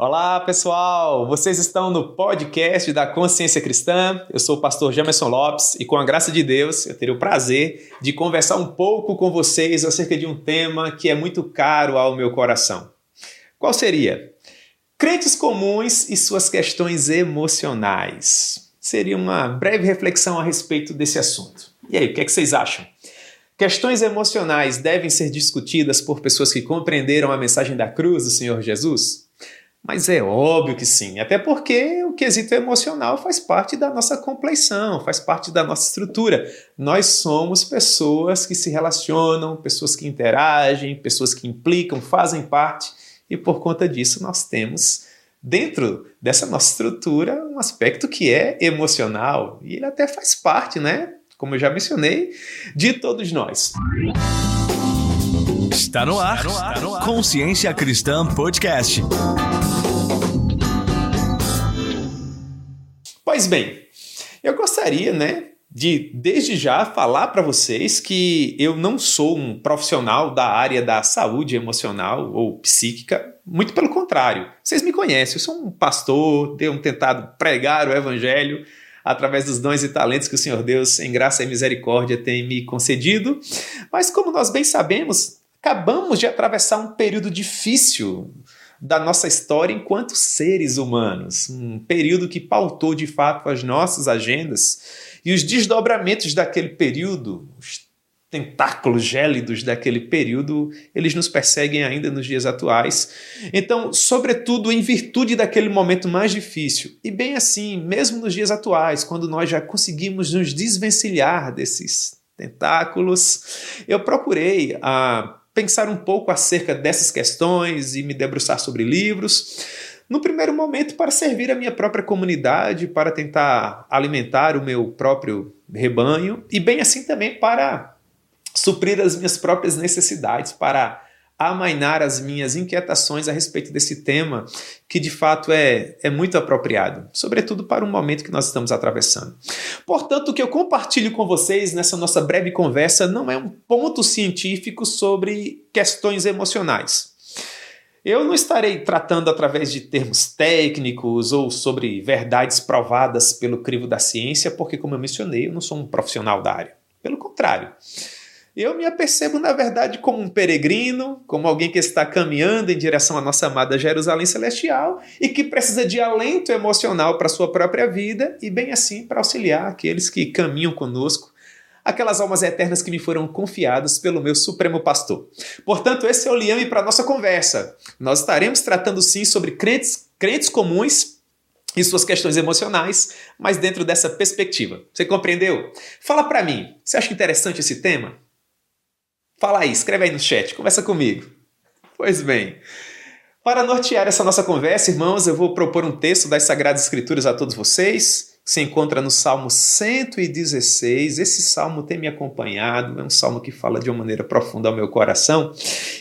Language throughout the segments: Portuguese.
Olá, pessoal! Vocês estão no podcast da Consciência Cristã. Eu sou o pastor Jamerson Lopes e, com a graça de Deus, eu terei o prazer de conversar um pouco com vocês acerca de um tema que é muito caro ao meu coração. Qual seria? Crentes comuns e suas questões emocionais. Seria uma breve reflexão a respeito desse assunto. E aí, o que, é que vocês acham? Questões emocionais devem ser discutidas por pessoas que compreenderam a mensagem da cruz do Senhor Jesus? Mas é óbvio que sim, até porque o quesito emocional faz parte da nossa compleição, faz parte da nossa estrutura. Nós somos pessoas que se relacionam, pessoas que interagem, pessoas que implicam, fazem parte, e por conta disso nós temos dentro dessa nossa estrutura um aspecto que é emocional, e ele até faz parte, né? Como eu já mencionei, de todos nós. Está no ar, Está no ar. Consciência Cristã Podcast. Pois bem, eu gostaria, né, de desde já falar para vocês que eu não sou um profissional da área da saúde emocional ou psíquica, muito pelo contrário. Vocês me conhecem, eu sou um pastor, tenho tentado pregar o evangelho através dos dons e talentos que o Senhor Deus, em graça e misericórdia, tem me concedido. Mas como nós bem sabemos, acabamos de atravessar um período difícil da nossa história enquanto seres humanos, um período que pautou de fato as nossas agendas e os desdobramentos daquele período, os tentáculos gélidos daquele período, eles nos perseguem ainda nos dias atuais. Então, sobretudo em virtude daquele momento mais difícil, e bem assim, mesmo nos dias atuais, quando nós já conseguimos nos desvencilhar desses tentáculos, eu procurei a pensar um pouco acerca dessas questões e me debruçar sobre livros. No primeiro momento, para servir a minha própria comunidade, para tentar alimentar o meu próprio rebanho, e bem assim também para suprir as minhas próprias necessidades, para amainar as minhas inquietações a respeito desse tema, que de fato é, é muito apropriado, sobretudo para o momento que nós estamos atravessando. Portanto, o que eu compartilho com vocês nessa nossa breve conversa não é um ponto científico sobre questões emocionais. Eu não estarei tratando através de termos técnicos ou sobre verdades provadas pelo crivo da ciência, porque, como eu mencionei, eu não sou um profissional da área. Pelo contrário eu me apercebo, na verdade, como um peregrino, como alguém que está caminhando em direção à nossa amada Jerusalém Celestial e que precisa de alento emocional para a sua própria vida e, bem assim, para auxiliar aqueles que caminham conosco, aquelas almas eternas que me foram confiadas pelo meu Supremo Pastor. Portanto, esse é o liame para a nossa conversa. Nós estaremos tratando, sim, sobre crentes, crentes comuns e suas questões emocionais, mas dentro dessa perspectiva. Você compreendeu? Fala para mim, você acha interessante esse tema? Fala aí, escreve aí no chat, conversa comigo. Pois bem, para nortear essa nossa conversa, irmãos, eu vou propor um texto das Sagradas Escrituras a todos vocês. Se encontra no Salmo 116. Esse salmo tem me acompanhado, é um salmo que fala de uma maneira profunda ao meu coração.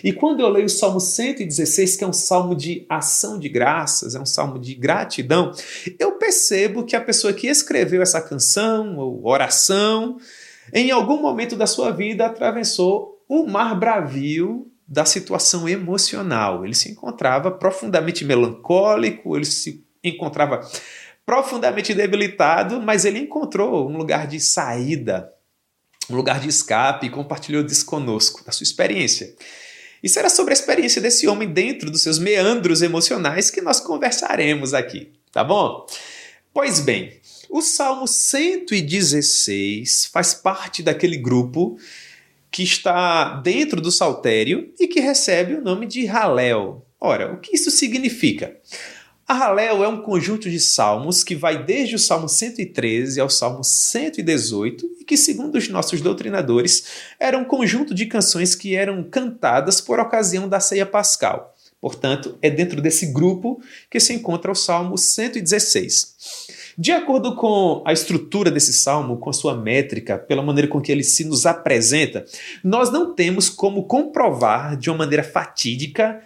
E quando eu leio o Salmo 116, que é um salmo de ação de graças, é um salmo de gratidão, eu percebo que a pessoa que escreveu essa canção ou oração, em algum momento da sua vida atravessou o mar bravio da situação emocional. Ele se encontrava profundamente melancólico, ele se encontrava profundamente debilitado, mas ele encontrou um lugar de saída, um lugar de escape e compartilhou disso conosco, da sua experiência. Isso era sobre a experiência desse homem dentro dos seus meandros emocionais que nós conversaremos aqui, tá bom? Pois bem, o Salmo 116 faz parte daquele grupo que está dentro do saltério e que recebe o nome de Halel. Ora, o que isso significa? A Halel é um conjunto de salmos que vai desde o Salmo 113 ao Salmo 118 e que, segundo os nossos doutrinadores, era um conjunto de canções que eram cantadas por ocasião da ceia pascal. Portanto, é dentro desse grupo que se encontra o Salmo 116. De acordo com a estrutura desse salmo, com a sua métrica, pela maneira com que ele se nos apresenta, nós não temos como comprovar de uma maneira fatídica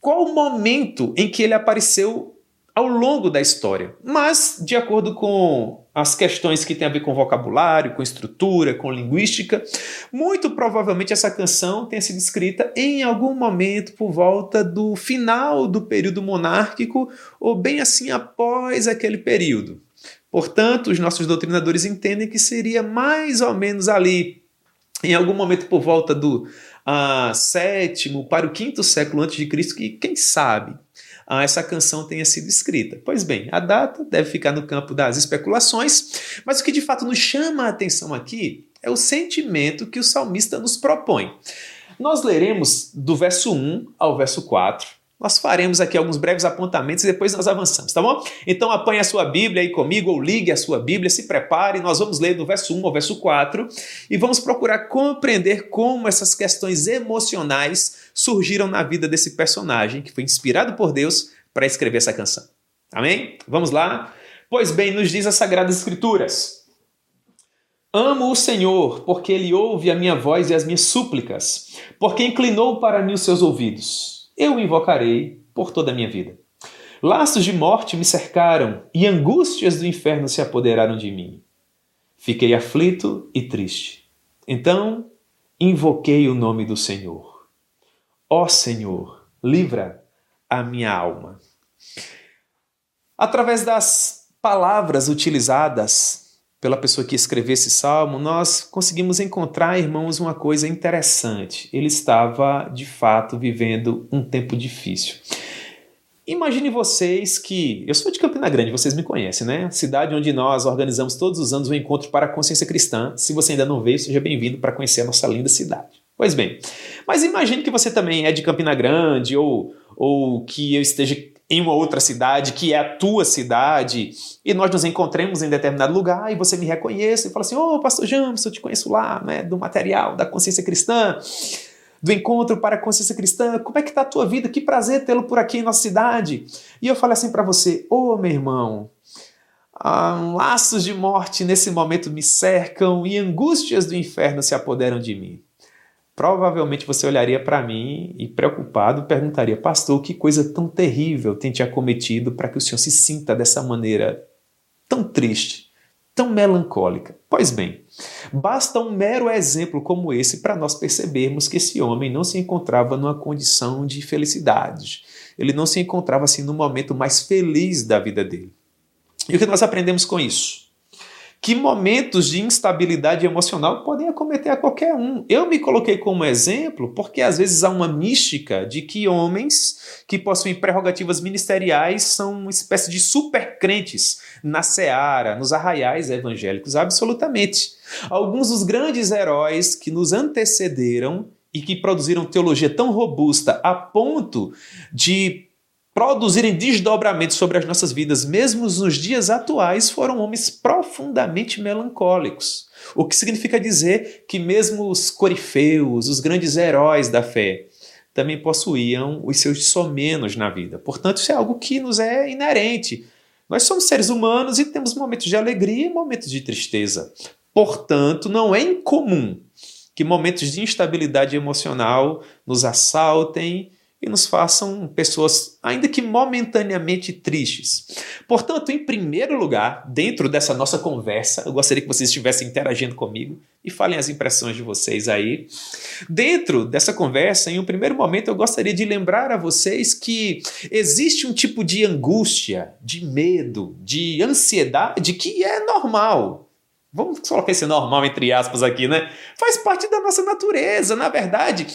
qual o momento em que ele apareceu ao longo da história, mas de acordo com as questões que têm a ver com vocabulário, com estrutura, com linguística, muito provavelmente essa canção tenha sido escrita em algum momento por volta do final do período monárquico ou bem assim após aquele período. Portanto, os nossos doutrinadores entendem que seria mais ou menos ali, em algum momento por volta do uh, sétimo para o quinto século antes de Cristo, que quem sabe ah, essa canção tenha sido escrita. Pois bem, a data deve ficar no campo das especulações, mas o que de fato nos chama a atenção aqui é o sentimento que o salmista nos propõe. Nós leremos do verso 1 ao verso 4 nós faremos aqui alguns breves apontamentos e depois nós avançamos, tá bom? Então apanhe a sua Bíblia aí comigo ou ligue a sua Bíblia, se prepare, nós vamos ler do verso 1 ao verso 4 e vamos procurar compreender como essas questões emocionais surgiram na vida desse personagem que foi inspirado por Deus para escrever essa canção. Amém? Vamos lá? Pois bem, nos diz as Sagradas Escrituras. Amo o Senhor, porque ele ouve a minha voz e as minhas súplicas, porque inclinou para mim os seus ouvidos eu o invocarei por toda a minha vida. Laços de morte me cercaram e angústias do inferno se apoderaram de mim. Fiquei aflito e triste. Então invoquei o nome do Senhor. Ó Senhor, livra a minha alma. Através das palavras utilizadas pela pessoa que escreveu esse salmo, nós conseguimos encontrar, irmãos, uma coisa interessante. Ele estava, de fato, vivendo um tempo difícil. Imagine vocês que. Eu sou de Campina Grande, vocês me conhecem, né? Cidade onde nós organizamos todos os anos um encontro para a consciência cristã. Se você ainda não veio, seja bem-vindo para conhecer a nossa linda cidade. Pois bem, mas imagine que você também é de Campina Grande ou, ou que eu esteja em uma outra cidade, que é a tua cidade, e nós nos encontremos em determinado lugar e você me reconhece e fala assim: Ô, oh, Pastor James, eu te conheço lá, né, do material da consciência cristã, do encontro para a consciência cristã, como é que está a tua vida? Que prazer tê-lo por aqui em nossa cidade. E eu falo assim para você: Ô, oh, meu irmão, laços de morte nesse momento me cercam e angústias do inferno se apoderam de mim provavelmente você olharia para mim e preocupado perguntaria: Pastor, que coisa tão terrível tem te acometido para que o Senhor se sinta dessa maneira tão triste, tão melancólica? Pois bem, basta um mero exemplo como esse para nós percebermos que esse homem não se encontrava numa condição de felicidade. Ele não se encontrava assim no momento mais feliz da vida dele. E o que nós aprendemos com isso? Que momentos de instabilidade emocional podem acometer a qualquer um. Eu me coloquei como exemplo porque às vezes há uma mística de que homens que possuem prerrogativas ministeriais são uma espécie de supercrentes na seara, nos arraiais evangélicos, absolutamente. Alguns dos grandes heróis que nos antecederam e que produziram teologia tão robusta a ponto de produzirem desdobramentos sobre as nossas vidas, mesmo nos dias atuais, foram homens profundamente melancólicos. O que significa dizer que mesmo os corifeus, os grandes heróis da fé, também possuíam os seus somenos na vida. Portanto, isso é algo que nos é inerente. Nós somos seres humanos e temos momentos de alegria e momentos de tristeza. Portanto, não é incomum que momentos de instabilidade emocional nos assaltem e nos façam pessoas, ainda que momentaneamente tristes. Portanto, em primeiro lugar, dentro dessa nossa conversa, eu gostaria que vocês estivessem interagindo comigo e falem as impressões de vocês aí. Dentro dessa conversa, em um primeiro momento, eu gostaria de lembrar a vocês que existe um tipo de angústia, de medo, de ansiedade que é normal Vamos colocar esse normal entre aspas aqui, né? Faz parte da nossa natureza. Na verdade,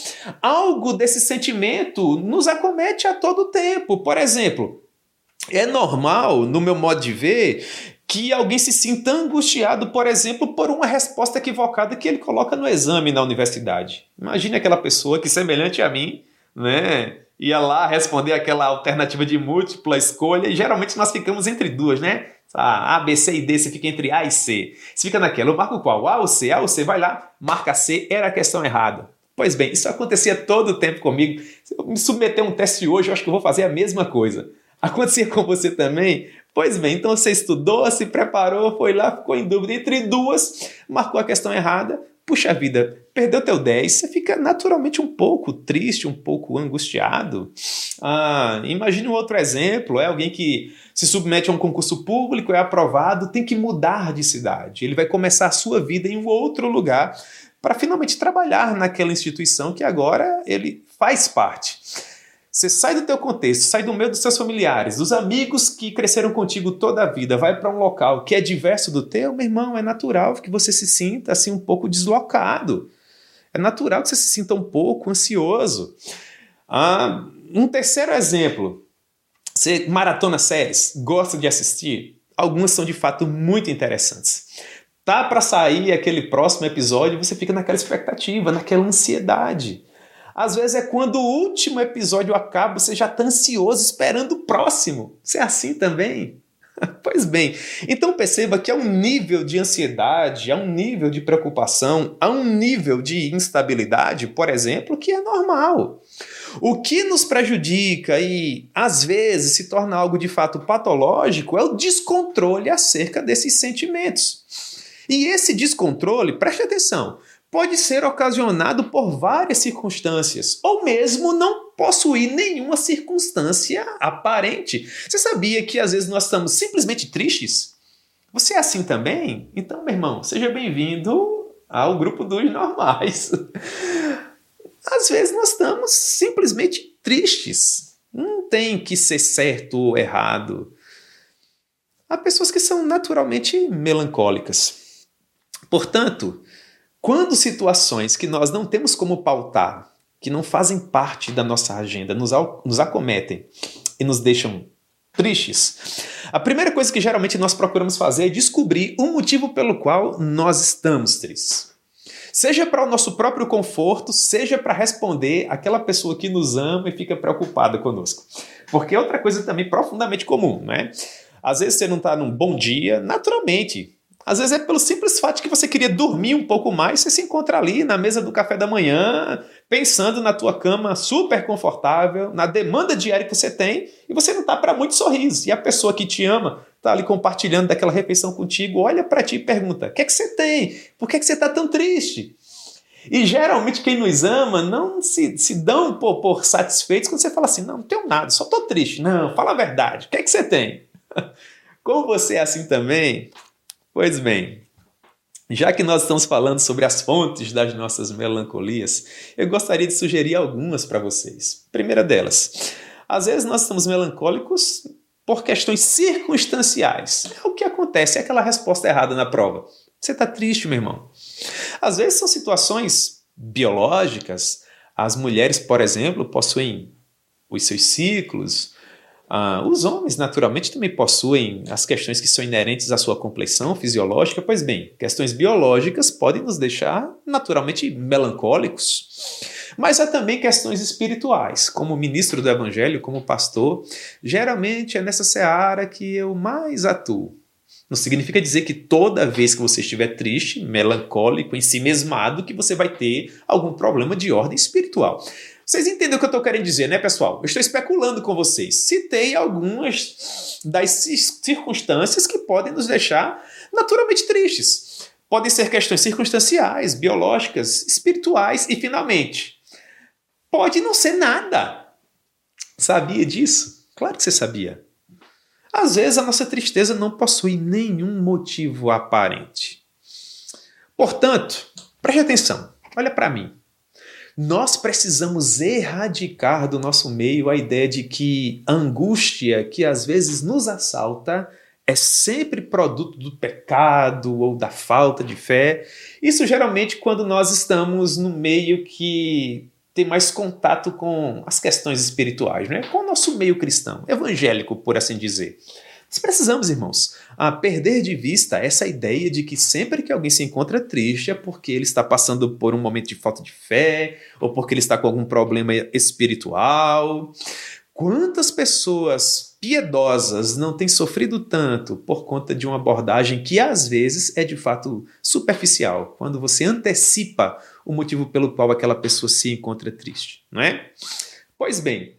algo desse sentimento nos acomete a todo tempo. Por exemplo, é normal, no meu modo de ver, que alguém se sinta angustiado, por exemplo, por uma resposta equivocada que ele coloca no exame na universidade. Imagine aquela pessoa que, semelhante a mim, né, ia lá responder aquela alternativa de múltipla escolha e geralmente nós ficamos entre duas, né? A, B, C e D, você fica entre A e C. Você fica naquela, eu marco qual? A ou C? A ou C? Vai lá, marca C, era a questão errada. Pois bem, isso acontecia todo o tempo comigo. Se eu me submeter a um teste hoje, eu acho que eu vou fazer a mesma coisa. Acontecia com você também? Pois bem, então você estudou, se preparou, foi lá, ficou em dúvida entre duas, marcou a questão errada, puxa vida, perdeu teu 10, você fica naturalmente um pouco triste, um pouco angustiado. Ah, imagine um outro exemplo, é alguém que se submete a um concurso público, é aprovado, tem que mudar de cidade. Ele vai começar a sua vida em um outro lugar para finalmente trabalhar naquela instituição que agora ele faz parte. Você sai do teu contexto, sai do meio dos seus familiares, dos amigos que cresceram contigo toda a vida, vai para um local que é diverso do teu, meu irmão, é natural que você se sinta assim um pouco deslocado. É natural que você se sinta um pouco ansioso. Ah, um terceiro exemplo. Você maratona séries, gosta de assistir? Algumas são de fato muito interessantes. Tá para sair aquele próximo episódio, você fica naquela expectativa, naquela ansiedade. Às vezes é quando o último episódio acaba, você já está ansioso esperando o próximo. Você é assim também? Pois bem, então perceba que há um nível de ansiedade, há um nível de preocupação, há um nível de instabilidade, por exemplo, que é normal. O que nos prejudica e às vezes se torna algo de fato patológico é o descontrole acerca desses sentimentos. E esse descontrole, preste atenção, pode ser ocasionado por várias circunstâncias, ou mesmo não possuir nenhuma circunstância aparente. Você sabia que às vezes nós estamos simplesmente tristes? Você é assim também? Então, meu irmão, seja bem-vindo ao grupo dos normais. Às vezes nós estamos simplesmente tristes. Não tem que ser certo ou errado. Há pessoas que são naturalmente melancólicas. Portanto, quando situações que nós não temos como pautar, que não fazem parte da nossa agenda, nos, nos acometem e nos deixam tristes, a primeira coisa que geralmente nós procuramos fazer é descobrir o motivo pelo qual nós estamos tristes. Seja para o nosso próprio conforto, seja para responder aquela pessoa que nos ama e fica preocupada conosco. Porque é outra coisa também profundamente comum, né? Às vezes você não está num bom dia, naturalmente, às vezes é pelo simples fato que você queria dormir um pouco mais, você se encontra ali na mesa do café da manhã, pensando na tua cama super confortável, na demanda diária que você tem, e você não está para muito sorriso. E a pessoa que te ama está ali compartilhando daquela refeição contigo, olha para ti e pergunta: o que é que você tem? Por que, é que você está tão triste? E geralmente quem nos ama não se, se dão por, por satisfeitos quando você fala assim: não, não tenho nada, só estou triste. Não, fala a verdade, o que é que você tem? Como você é assim também, Pois bem, já que nós estamos falando sobre as fontes das nossas melancolias, eu gostaria de sugerir algumas para vocês. Primeira delas, às vezes nós estamos melancólicos por questões circunstanciais. É o que acontece, é aquela resposta errada na prova. Você está triste, meu irmão. Às vezes são situações biológicas. As mulheres, por exemplo, possuem os seus ciclos, ah, os homens, naturalmente, também possuem as questões que são inerentes à sua complexão fisiológica, pois bem, questões biológicas podem nos deixar naturalmente melancólicos. Mas há também questões espirituais. Como ministro do Evangelho, como pastor, geralmente é nessa seara que eu mais atuo. Não significa dizer que toda vez que você estiver triste, melancólico, em si mesmado, que você vai ter algum problema de ordem espiritual. Vocês entendem o que eu estou querendo dizer, né, pessoal? Eu estou especulando com vocês. Citei algumas das circunstâncias que podem nos deixar naturalmente tristes. Podem ser questões circunstanciais, biológicas, espirituais e, finalmente, pode não ser nada. Sabia disso? Claro que você sabia. Às vezes a nossa tristeza não possui nenhum motivo aparente. Portanto, preste atenção, olha para mim. Nós precisamos erradicar do nosso meio a ideia de que a angústia que às vezes nos assalta é sempre produto do pecado ou da falta de fé. Isso geralmente quando nós estamos no meio que tem mais contato com as questões espirituais, né? com o nosso meio cristão, evangélico, por assim dizer. Precisamos, irmãos, a perder de vista essa ideia de que sempre que alguém se encontra triste é porque ele está passando por um momento de falta de fé ou porque ele está com algum problema espiritual. Quantas pessoas piedosas não têm sofrido tanto por conta de uma abordagem que às vezes é de fato superficial, quando você antecipa o motivo pelo qual aquela pessoa se encontra triste, não é? Pois bem,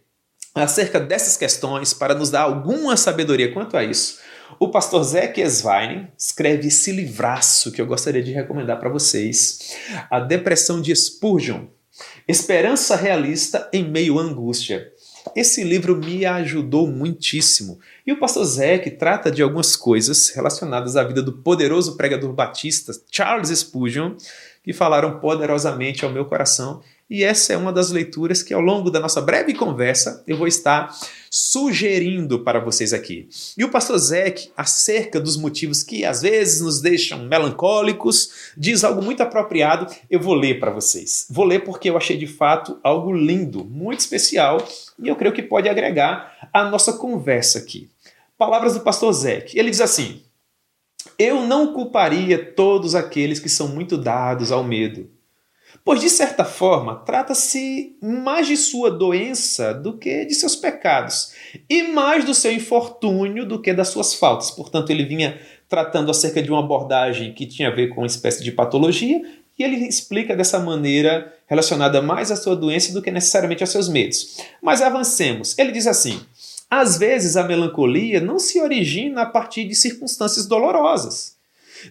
acerca dessas questões, para nos dar alguma sabedoria quanto a isso, O pastor Zeke Eswein escreve esse livraço que eu gostaria de recomendar para vocês: A Depressão de Spurgeon. Esperança realista em meio à angústia. Esse livro me ajudou muitíssimo. E o pastor Zeke trata de algumas coisas relacionadas à vida do poderoso pregador batista Charles Spurgeon, que falaram poderosamente ao meu coração e essa é uma das leituras que, ao longo da nossa breve conversa, eu vou estar sugerindo para vocês aqui. E o pastor Zeke, acerca dos motivos que às vezes nos deixam melancólicos, diz algo muito apropriado. Eu vou ler para vocês. Vou ler porque eu achei de fato algo lindo, muito especial, e eu creio que pode agregar à nossa conversa aqui. Palavras do pastor Zeke. Ele diz assim: Eu não culparia todos aqueles que são muito dados ao medo Pois, de certa forma, trata-se mais de sua doença do que de seus pecados, e mais do seu infortúnio do que das suas faltas. Portanto, ele vinha tratando acerca de uma abordagem que tinha a ver com uma espécie de patologia, e ele explica dessa maneira relacionada mais à sua doença do que necessariamente aos seus medos. Mas avancemos. Ele diz assim: às vezes a melancolia não se origina a partir de circunstâncias dolorosas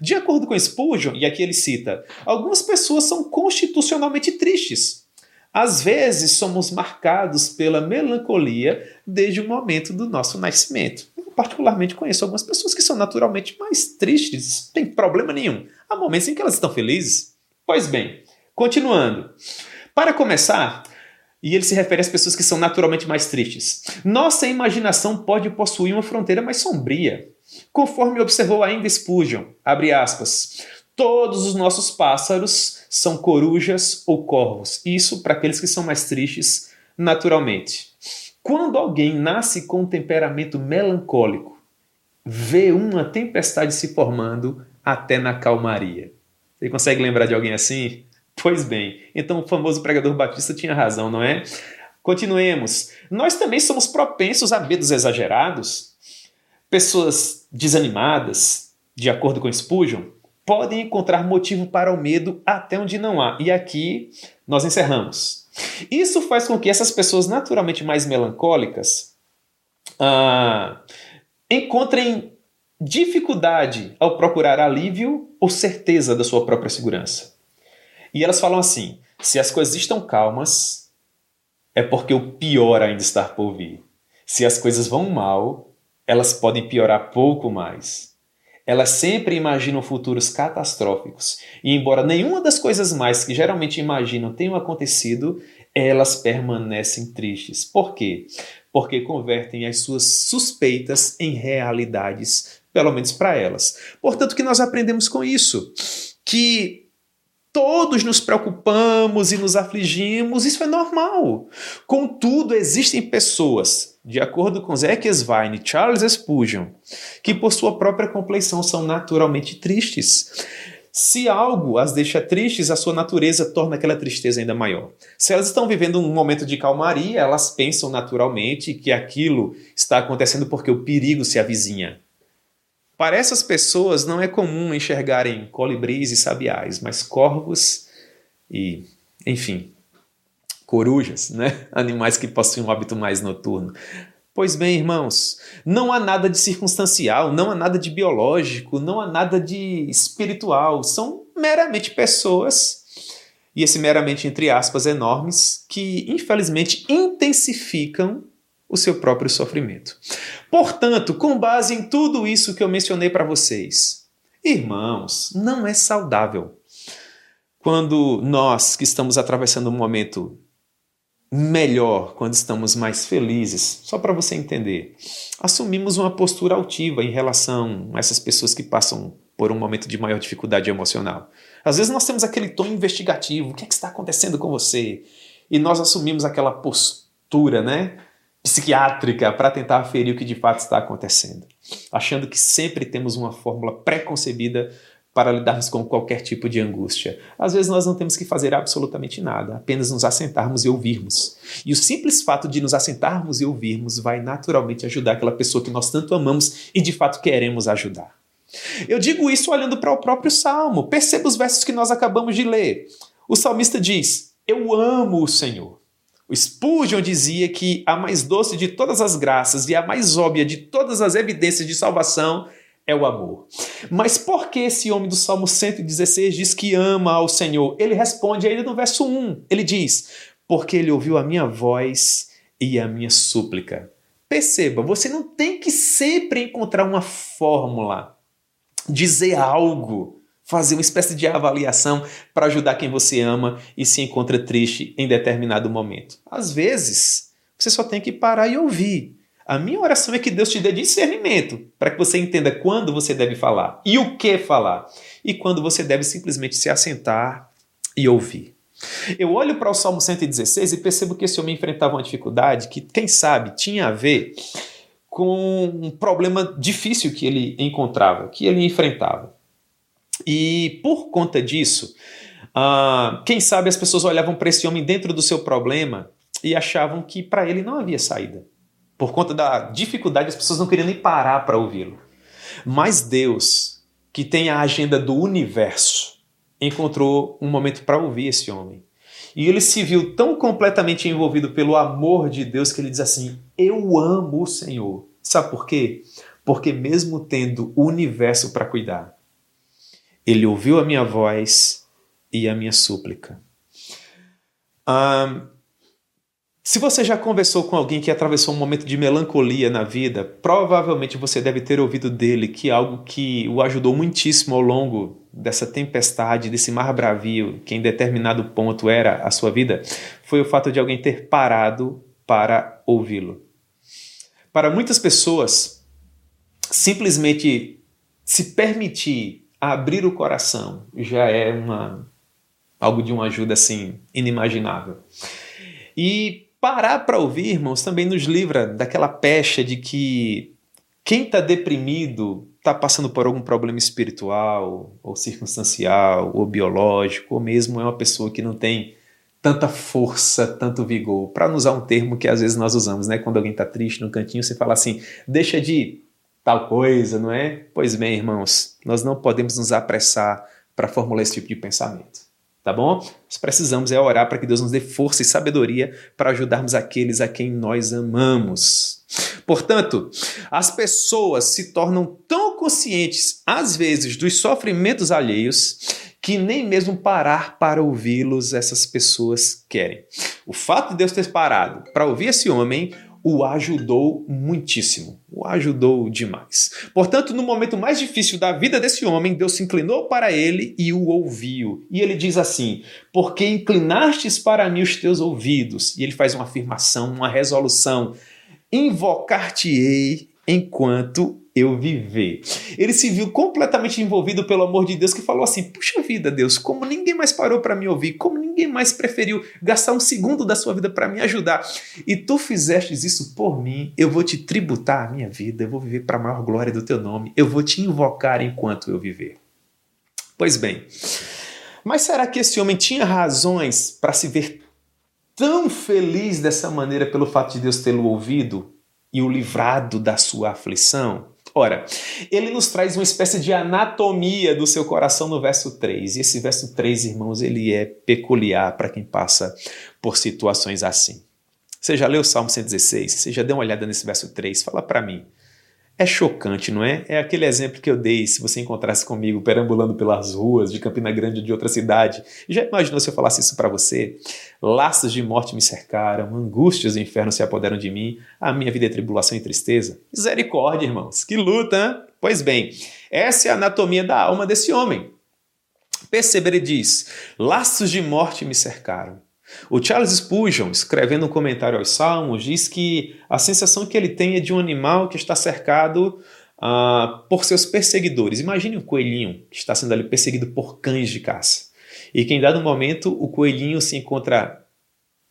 de acordo com Spurgeon, e aqui ele cita, algumas pessoas são constitucionalmente tristes. Às vezes somos marcados pela melancolia desde o momento do nosso nascimento. Eu particularmente conheço algumas pessoas que são naturalmente mais tristes, tem problema nenhum. Há momentos em que elas estão felizes. Pois bem, continuando. Para começar, e ele se refere às pessoas que são naturalmente mais tristes. Nossa imaginação pode possuir uma fronteira mais sombria. Conforme observou ainda Spurgeon, abre aspas, todos os nossos pássaros são corujas ou corvos. Isso para aqueles que são mais tristes naturalmente. Quando alguém nasce com um temperamento melancólico, vê uma tempestade se formando até na calmaria. Você consegue lembrar de alguém assim? Pois bem, então o famoso pregador batista tinha razão, não é? Continuemos. Nós também somos propensos a medos exagerados. Pessoas desanimadas, de acordo com Spurgeon, podem encontrar motivo para o medo até onde não há. E aqui nós encerramos. Isso faz com que essas pessoas naturalmente mais melancólicas ah, encontrem dificuldade ao procurar alívio ou certeza da sua própria segurança. E elas falam assim: se as coisas estão calmas, é porque o pior ainda está por vir. Se as coisas vão mal, elas podem piorar pouco mais. Elas sempre imaginam futuros catastróficos, e embora nenhuma das coisas mais que geralmente imaginam tenham acontecido, elas permanecem tristes. Por quê? Porque convertem as suas suspeitas em realidades, pelo menos para elas. Portanto, que nós aprendemos com isso? Que Todos nos preocupamos e nos afligimos, isso é normal. Contudo, existem pessoas, de acordo com Zeke Svein e Charles Spurgeon, que por sua própria compleição são naturalmente tristes. Se algo as deixa tristes, a sua natureza torna aquela tristeza ainda maior. Se elas estão vivendo um momento de calmaria, elas pensam naturalmente que aquilo está acontecendo porque o perigo se avizinha. Para essas pessoas não é comum enxergarem colibris e sabiais, mas corvos e, enfim, corujas, né? Animais que possuem um hábito mais noturno. Pois bem, irmãos, não há nada de circunstancial, não há nada de biológico, não há nada de espiritual. São meramente pessoas, e esse meramente entre aspas enormes, que infelizmente intensificam o seu próprio sofrimento. Portanto, com base em tudo isso que eu mencionei para vocês, irmãos, não é saudável quando nós que estamos atravessando um momento melhor, quando estamos mais felizes, só para você entender, assumimos uma postura altiva em relação a essas pessoas que passam por um momento de maior dificuldade emocional. Às vezes nós temos aquele tom investigativo, o que, é que está acontecendo com você? E nós assumimos aquela postura, né? Psiquiátrica para tentar aferir o que de fato está acontecendo, achando que sempre temos uma fórmula pré-concebida para lidarmos com qualquer tipo de angústia. Às vezes nós não temos que fazer absolutamente nada, apenas nos assentarmos e ouvirmos. E o simples fato de nos assentarmos e ouvirmos vai naturalmente ajudar aquela pessoa que nós tanto amamos e de fato queremos ajudar. Eu digo isso olhando para o próprio salmo. Perceba os versos que nós acabamos de ler. O salmista diz: Eu amo o Senhor. O Spurgeon dizia que a mais doce de todas as graças e a mais óbvia de todas as evidências de salvação é o amor. Mas por que esse homem do Salmo 116 diz que ama ao Senhor? Ele responde ainda no verso 1. Ele diz: Porque ele ouviu a minha voz e a minha súplica. Perceba, você não tem que sempre encontrar uma fórmula, dizer algo, fazer uma espécie de avaliação para ajudar quem você ama e se encontra triste em determinado momento. Às vezes, você só tem que parar e ouvir. A minha oração é que Deus te dê discernimento para que você entenda quando você deve falar e o que falar, e quando você deve simplesmente se assentar e ouvir. Eu olho para o Salmo 116 e percebo que esse homem enfrentava uma dificuldade que, quem sabe, tinha a ver com um problema difícil que ele encontrava, que ele enfrentava. E por conta disso, uh, quem sabe as pessoas olhavam para esse homem dentro do seu problema e achavam que para ele não havia saída. Por conta da dificuldade, as pessoas não queriam nem parar para ouvi-lo. Mas Deus, que tem a agenda do universo, encontrou um momento para ouvir esse homem. E ele se viu tão completamente envolvido pelo amor de Deus que ele diz assim: Eu amo o Senhor. Sabe por quê? Porque, mesmo tendo o universo para cuidar, ele ouviu a minha voz e a minha súplica. Um, se você já conversou com alguém que atravessou um momento de melancolia na vida, provavelmente você deve ter ouvido dele que algo que o ajudou muitíssimo ao longo dessa tempestade, desse mar bravio, que em determinado ponto era a sua vida, foi o fato de alguém ter parado para ouvi-lo. Para muitas pessoas, simplesmente se permitir abrir o coração já é uma algo de uma ajuda assim inimaginável. E Parar para ouvir, irmãos, também nos livra daquela pecha de que quem está deprimido está passando por algum problema espiritual, ou circunstancial, ou biológico, ou mesmo é uma pessoa que não tem tanta força, tanto vigor. Para usar um termo que às vezes nós usamos, né? Quando alguém está triste no cantinho, você fala assim: deixa de tal coisa, não é? Pois bem, irmãos, nós não podemos nos apressar para formular esse tipo de pensamento tá bom? Nós precisamos é orar para que Deus nos dê força e sabedoria para ajudarmos aqueles a quem nós amamos. Portanto, as pessoas se tornam tão conscientes, às vezes, dos sofrimentos alheios, que nem mesmo parar para ouvi-los essas pessoas querem. O fato de Deus ter parado para ouvir esse homem o ajudou muitíssimo, o ajudou demais. Portanto, no momento mais difícil da vida desse homem, Deus se inclinou para ele e o ouviu. E ele diz assim: Porque inclinastes para mim os teus ouvidos. E ele faz uma afirmação, uma resolução: Invocar-te-ei enquanto eu viver. Ele se viu completamente envolvido pelo amor de Deus que falou assim: "Puxa vida, Deus, como ninguém mais parou para me ouvir, como ninguém mais preferiu gastar um segundo da sua vida para me ajudar, e tu fizestes isso por mim, eu vou te tributar a minha vida, eu vou viver para a maior glória do teu nome, eu vou te invocar enquanto eu viver." Pois bem, mas será que esse homem tinha razões para se ver tão feliz dessa maneira pelo fato de Deus tê-lo ouvido e o livrado da sua aflição? Ora, ele nos traz uma espécie de anatomia do seu coração no verso 3. E esse verso 3, irmãos, ele é peculiar para quem passa por situações assim. Você já leu o Salmo 116? Você já deu uma olhada nesse verso 3? Fala para mim. É chocante, não é? É aquele exemplo que eu dei se você encontrasse comigo perambulando pelas ruas de Campina Grande ou de outra cidade. Já imaginou se eu falasse isso para você? Laços de morte me cercaram, angústias do inferno se apoderam de mim, a minha vida é tribulação e tristeza. Misericórdia, irmãos, que luta, hein? Pois bem, essa é a anatomia da alma desse homem. Perceba, ele diz: Laços de morte me cercaram. O Charles Spurgeon, escrevendo um comentário aos Salmos, diz que a sensação que ele tem é de um animal que está cercado uh, por seus perseguidores. Imagine um coelhinho que está sendo ali perseguido por cães de caça. E que em dado momento o coelhinho se encontra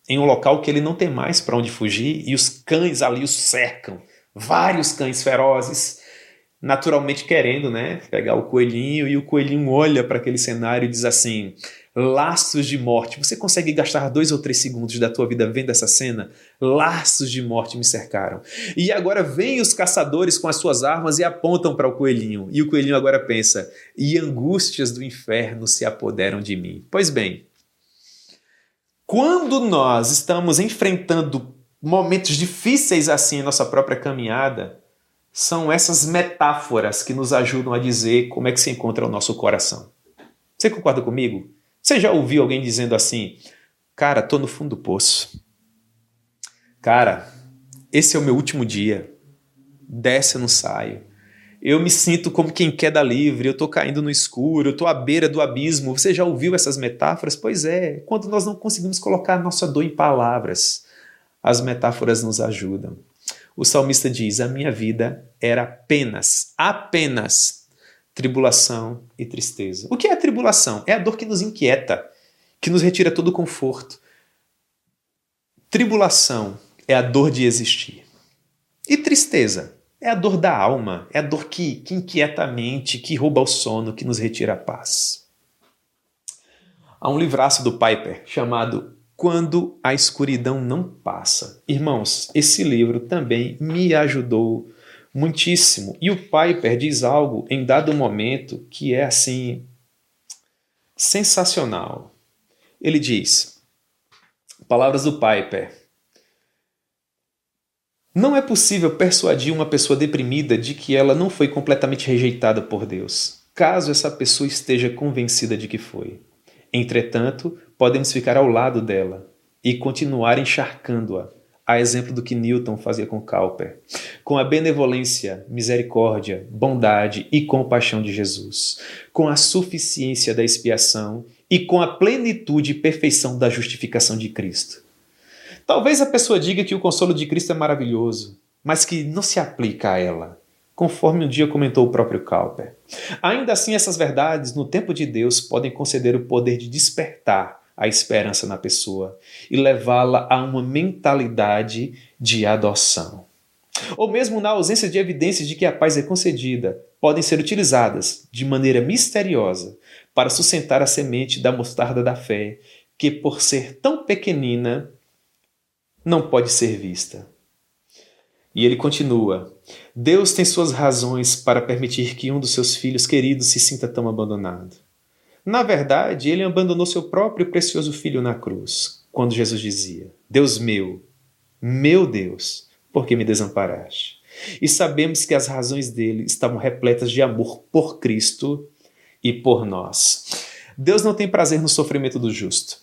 em um local que ele não tem mais para onde fugir e os cães ali o cercam. Vários cães ferozes, naturalmente querendo né, pegar o coelhinho, e o coelhinho olha para aquele cenário e diz assim: laços de morte. Você consegue gastar dois ou três segundos da tua vida vendo essa cena? Laços de morte me cercaram. E agora vêm os caçadores com as suas armas e apontam para o coelhinho. E o coelhinho agora pensa: e angústias do inferno se apoderam de mim. Pois bem, Quando nós estamos enfrentando momentos difíceis assim em nossa própria caminhada, são essas metáforas que nos ajudam a dizer como é que se encontra o nosso coração. Você concorda comigo? Você já ouviu alguém dizendo assim: Cara, tô no fundo do poço. Cara, esse é o meu último dia. Desce, eu não saio. Eu me sinto como quem queda livre, eu tô caindo no escuro, eu tô à beira do abismo. Você já ouviu essas metáforas? Pois é, quando nós não conseguimos colocar nossa dor em palavras, as metáforas nos ajudam. O salmista diz: A minha vida era apenas, apenas tribulação e tristeza. O que é a tribulação? É a dor que nos inquieta, que nos retira todo o conforto. Tribulação é a dor de existir. E tristeza é a dor da alma, é a dor que, que inquieta a mente, que rouba o sono, que nos retira a paz. Há um livraço do Piper chamado Quando a Escuridão Não Passa. Irmãos, esse livro também me ajudou muitíssimo. E o Piper diz algo em dado momento que é assim sensacional. Ele diz: Palavras do Piper. Não é possível persuadir uma pessoa deprimida de que ela não foi completamente rejeitada por Deus, caso essa pessoa esteja convencida de que foi. Entretanto, podemos ficar ao lado dela e continuar encharcando-a, a exemplo do que Newton fazia com Cowper, com a benevolência, misericórdia, bondade e compaixão de Jesus, com a suficiência da expiação e com a plenitude e perfeição da justificação de Cristo. Talvez a pessoa diga que o consolo de Cristo é maravilhoso, mas que não se aplica a ela, conforme um dia comentou o próprio Cowper. Ainda assim, essas verdades, no tempo de Deus, podem conceder o poder de despertar a esperança na pessoa e levá-la a uma mentalidade de adoção. Ou mesmo na ausência de evidências de que a paz é concedida, podem ser utilizadas de maneira misteriosa para sustentar a semente da mostarda da fé, que por ser tão pequenina não pode ser vista. E ele continua: Deus tem suas razões para permitir que um dos seus filhos queridos se sinta tão abandonado. Na verdade, ele abandonou seu próprio precioso filho na cruz, quando Jesus dizia: Deus meu, meu Deus, por que me desamparaste? E sabemos que as razões dele estavam repletas de amor por Cristo e por nós. Deus não tem prazer no sofrimento do justo.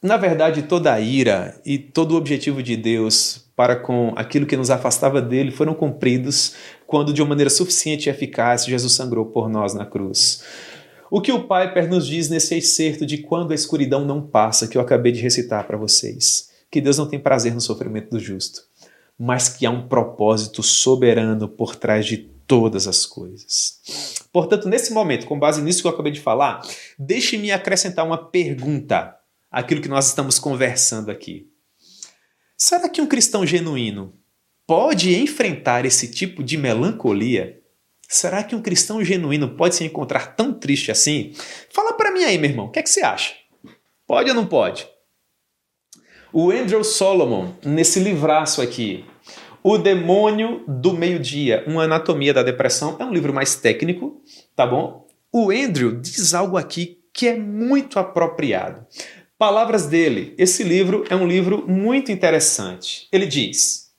Na verdade, toda a ira e todo o objetivo de Deus para com aquilo que nos afastava dele foram cumpridos quando, de uma maneira suficiente e eficaz, Jesus sangrou por nós na cruz. O que o Piper nos diz nesse excerto de quando a escuridão não passa, que eu acabei de recitar para vocês, que Deus não tem prazer no sofrimento do justo, mas que há um propósito soberano por trás de todas as coisas. Portanto, nesse momento, com base nisso que eu acabei de falar, deixe-me acrescentar uma pergunta aquilo que nós estamos conversando aqui. Será que um cristão genuíno pode enfrentar esse tipo de melancolia? Será que um cristão genuíno pode se encontrar tão triste assim? Fala para mim aí, meu irmão, o que, é que você acha? Pode ou não pode? O Andrew Solomon, nesse livraço aqui, O Demônio do Meio-Dia, Uma Anatomia da Depressão, é um livro mais técnico, tá bom? O Andrew diz algo aqui que é muito apropriado. Palavras dele. Esse livro é um livro muito interessante. Ele diz: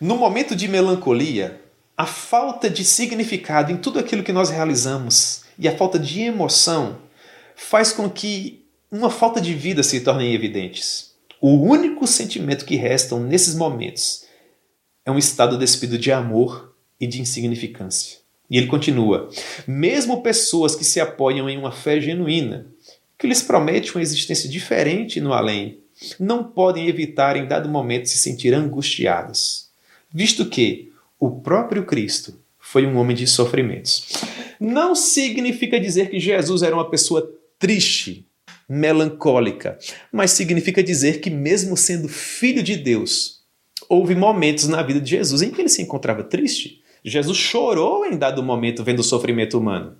No momento de melancolia, a falta de significado em tudo aquilo que nós realizamos e a falta de emoção faz com que uma falta de vida se tornem evidentes. O único sentimento que restam nesses momentos é um estado despido de amor e de insignificância. E ele continua: mesmo pessoas que se apoiam em uma fé genuína que lhes promete uma existência diferente no além, não podem evitar em dado momento se sentir angustiadas, visto que o próprio Cristo foi um homem de sofrimentos. Não significa dizer que Jesus era uma pessoa triste, melancólica, mas significa dizer que, mesmo sendo filho de Deus, houve momentos na vida de Jesus em que ele se encontrava triste. Jesus chorou em dado momento vendo o sofrimento humano.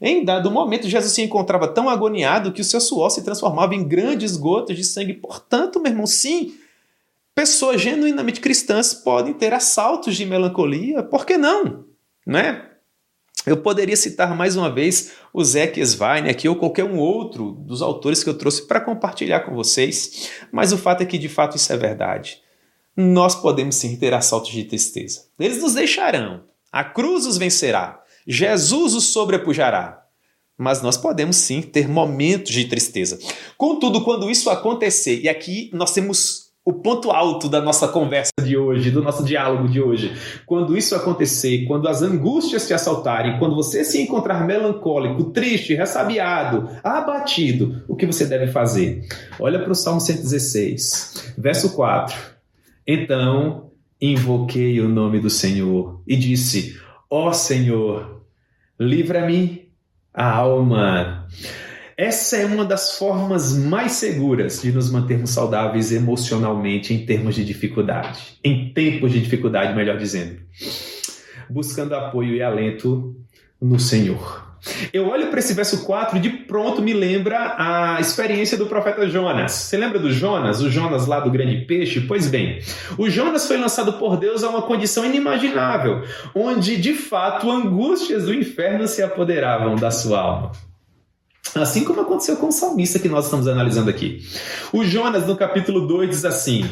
Em dado momento, Jesus se encontrava tão agoniado que o seu suor se transformava em grandes gotas de sangue. Portanto, meu irmão, sim, pessoas genuinamente cristãs podem ter assaltos de melancolia, por que não? Né? Eu poderia citar mais uma vez o Zeke Svine aqui ou qualquer um outro dos autores que eu trouxe para compartilhar com vocês, mas o fato é que de fato isso é verdade. Nós podemos sim ter assaltos de tristeza. Eles nos deixarão, a cruz os vencerá, Jesus os sobrepujará. Mas nós podemos sim ter momentos de tristeza. Contudo, quando isso acontecer, e aqui nós temos o ponto alto da nossa conversa de hoje, do nosso diálogo de hoje. Quando isso acontecer, quando as angústias te assaltarem, quando você se encontrar melancólico, triste, ressabiado, abatido, o que você deve fazer? Olha para o Salmo 116, verso 4. Então invoquei o nome do Senhor e disse: Ó oh Senhor, livra-me a alma. Essa é uma das formas mais seguras de nos mantermos saudáveis emocionalmente em termos de dificuldade, em tempos de dificuldade, melhor dizendo, buscando apoio e alento no Senhor. Eu olho para esse verso 4 e de pronto me lembra a experiência do profeta Jonas. Você lembra do Jonas? O Jonas lá do grande peixe? Pois bem, o Jonas foi lançado por Deus a uma condição inimaginável, onde de fato angústias do inferno se apoderavam da sua alma. Assim como aconteceu com o salmista que nós estamos analisando aqui. O Jonas, no capítulo 2, diz assim: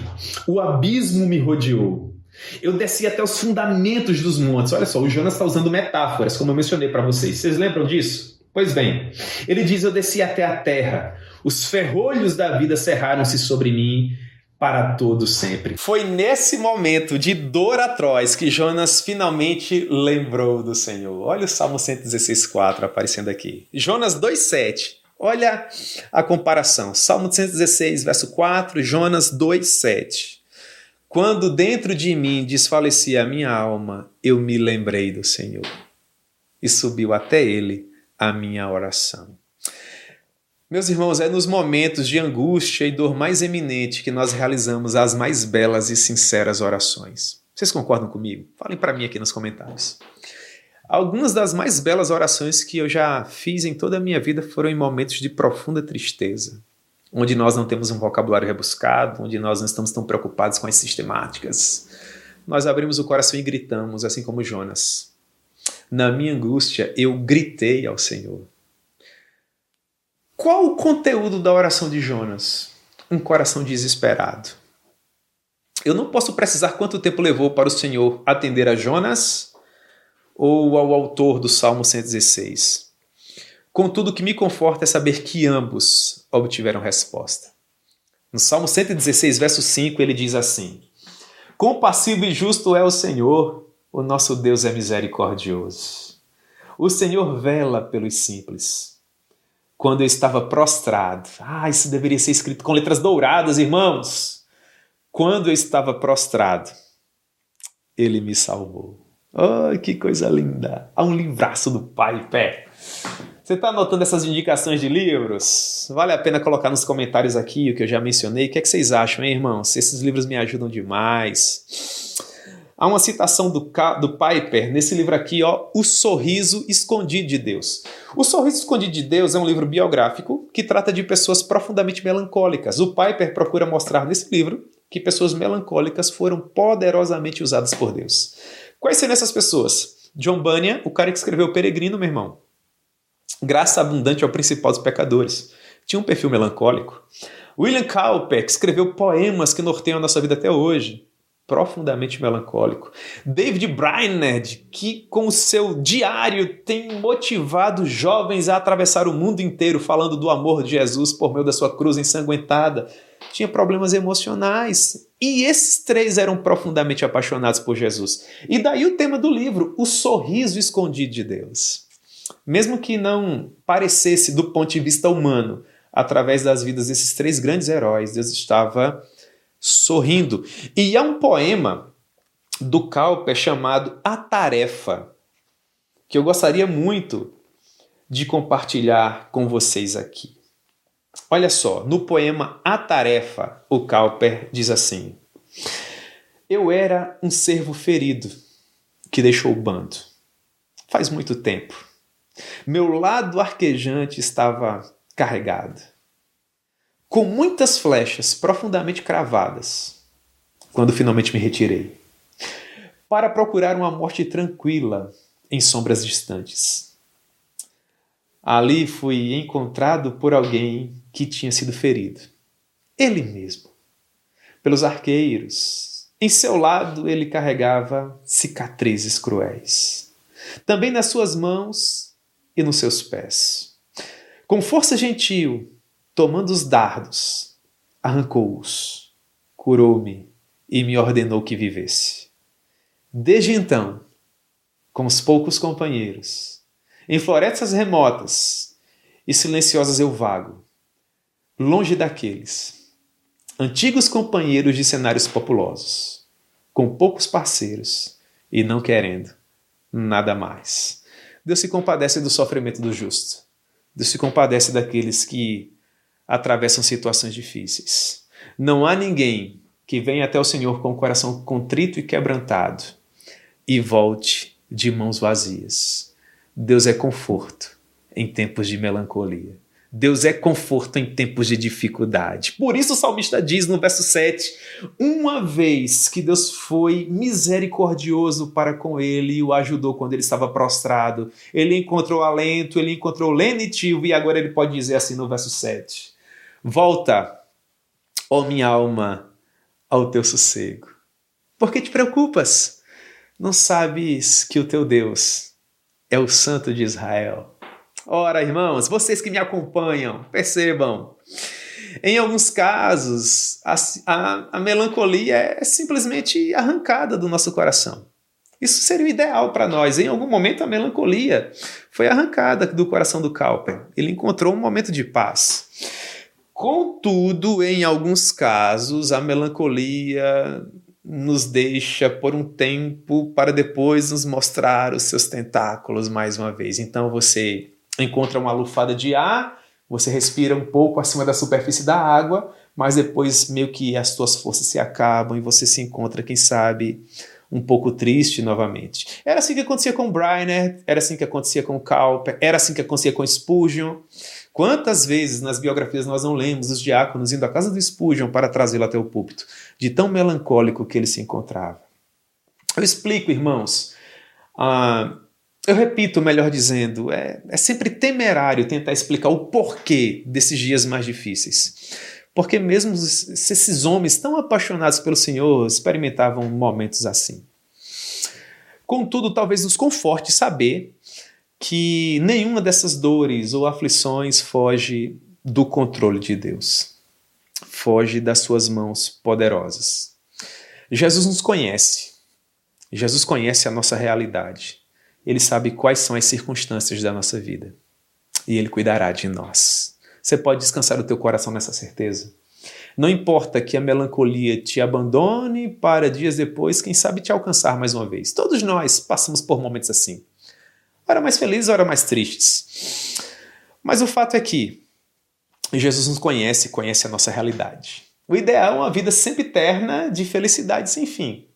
O abismo me rodeou. Eu desci até os fundamentos dos montes. Olha só, o Jonas está usando metáforas, como eu mencionei para vocês. Vocês lembram disso? Pois bem, ele diz: Eu desci até a terra. Os ferrolhos da vida cerraram-se sobre mim para todo sempre. Foi nesse momento de dor atroz que Jonas finalmente lembrou do Senhor. Olha o Salmo 116:4 aparecendo aqui. Jonas 2:7. Olha a comparação. Salmo 116, verso 4, Jonas 2:7. Quando dentro de mim desfalecia a minha alma, eu me lembrei do Senhor. E subiu até ele a minha oração. Meus irmãos, é nos momentos de angústia e dor mais eminente que nós realizamos as mais belas e sinceras orações. Vocês concordam comigo? Falem para mim aqui nos comentários. Algumas das mais belas orações que eu já fiz em toda a minha vida foram em momentos de profunda tristeza, onde nós não temos um vocabulário rebuscado, onde nós não estamos tão preocupados com as sistemáticas. Nós abrimos o coração e gritamos, assim como Jonas. Na minha angústia, eu gritei ao Senhor. Qual o conteúdo da oração de Jonas? Um coração desesperado. Eu não posso precisar quanto tempo levou para o Senhor atender a Jonas ou ao autor do Salmo 116. Contudo, o que me conforta é saber que ambos obtiveram resposta. No Salmo 116, verso 5, ele diz assim: Compassivo e justo é o Senhor, o nosso Deus é misericordioso. O Senhor vela pelos simples quando eu estava prostrado. Ah, isso deveria ser escrito com letras douradas, irmãos. Quando eu estava prostrado, ele me salvou. Oh, que coisa linda! Há um livraço do Pai Pé. Você está anotando essas indicações de livros? Vale a pena colocar nos comentários aqui o que eu já mencionei. O que, é que vocês acham, hein, irmãos? Esses livros me ajudam demais. Há uma citação do, do Piper nesse livro aqui, ó, O Sorriso Escondido de Deus. O Sorriso Escondido de Deus é um livro biográfico que trata de pessoas profundamente melancólicas. O Piper procura mostrar nesse livro que pessoas melancólicas foram poderosamente usadas por Deus. Quais seriam essas pessoas? John Bunyan, o cara que escreveu Peregrino, meu irmão. Graça abundante ao principal dos pecadores. Tinha um perfil melancólico. William Cowper, que escreveu poemas que norteiam a nossa vida até hoje profundamente melancólico. David Brainerd, que com o seu diário tem motivado jovens a atravessar o mundo inteiro falando do amor de Jesus por meio da sua cruz ensanguentada, tinha problemas emocionais. E esses três eram profundamente apaixonados por Jesus. E daí o tema do livro, o sorriso escondido de Deus. Mesmo que não parecesse do ponto de vista humano, através das vidas desses três grandes heróis, Deus estava sorrindo. E há um poema do Cowper chamado A Tarefa, que eu gostaria muito de compartilhar com vocês aqui. Olha só, no poema A Tarefa, o Cowper diz assim: Eu era um servo ferido que deixou o bando. Faz muito tempo. Meu lado arquejante estava carregado com muitas flechas profundamente cravadas, quando finalmente me retirei, para procurar uma morte tranquila em sombras distantes. Ali fui encontrado por alguém que tinha sido ferido. Ele mesmo. Pelos arqueiros. Em seu lado ele carregava cicatrizes cruéis. Também nas suas mãos e nos seus pés. Com força gentil, tomando os dardos, arrancou-os, curou-me e me ordenou que vivesse. Desde então, com os poucos companheiros, em florestas remotas e silenciosas eu vago, longe daqueles, antigos companheiros de cenários populosos, com poucos parceiros e não querendo nada mais. Deus se compadece do sofrimento do justo. Deus se compadece daqueles que atravessam situações difíceis. Não há ninguém que venha até o Senhor com o coração contrito e quebrantado e volte de mãos vazias. Deus é conforto em tempos de melancolia. Deus é conforto em tempos de dificuldade. Por isso o salmista diz no verso 7: Uma vez que Deus foi misericordioso para com ele e o ajudou quando ele estava prostrado, ele encontrou alento, ele encontrou lenitivo, e agora ele pode dizer assim no verso 7: Volta, ó minha alma, ao teu sossego. Por que te preocupas? Não sabes que o teu Deus é o Santo de Israel Ora, irmãos, vocês que me acompanham, percebam. Em alguns casos, a, a, a melancolia é simplesmente arrancada do nosso coração. Isso seria o ideal para nós. Em algum momento, a melancolia foi arrancada do coração do Cowper. Ele encontrou um momento de paz. Contudo, em alguns casos, a melancolia nos deixa por um tempo para depois nos mostrar os seus tentáculos mais uma vez. Então você encontra uma lufada de ar, você respira um pouco acima da superfície da água, mas depois meio que as suas forças se acabam e você se encontra, quem sabe, um pouco triste novamente. Era assim que acontecia com Briner, era assim que acontecia com Cowper, era assim que acontecia com Spurgeon. Quantas vezes nas biografias nós não lemos os diáconos indo à casa do Spurgeon para trazê-lo até o púlpito, de tão melancólico que ele se encontrava. Eu explico, irmãos. Uh, eu repito, melhor dizendo, é, é sempre temerário tentar explicar o porquê desses dias mais difíceis. Porque mesmo esses homens tão apaixonados pelo Senhor experimentavam momentos assim. Contudo, talvez nos conforte saber que nenhuma dessas dores ou aflições foge do controle de Deus, foge das suas mãos poderosas. Jesus nos conhece, Jesus conhece a nossa realidade. Ele sabe quais são as circunstâncias da nossa vida. E Ele cuidará de nós. Você pode descansar o teu coração nessa certeza. Não importa que a melancolia te abandone para dias depois, quem sabe te alcançar mais uma vez. Todos nós passamos por momentos assim. Ora mais felizes, ora mais tristes. Mas o fato é que Jesus nos conhece, conhece a nossa realidade. O ideal é uma vida sempre eterna de felicidade sem fim.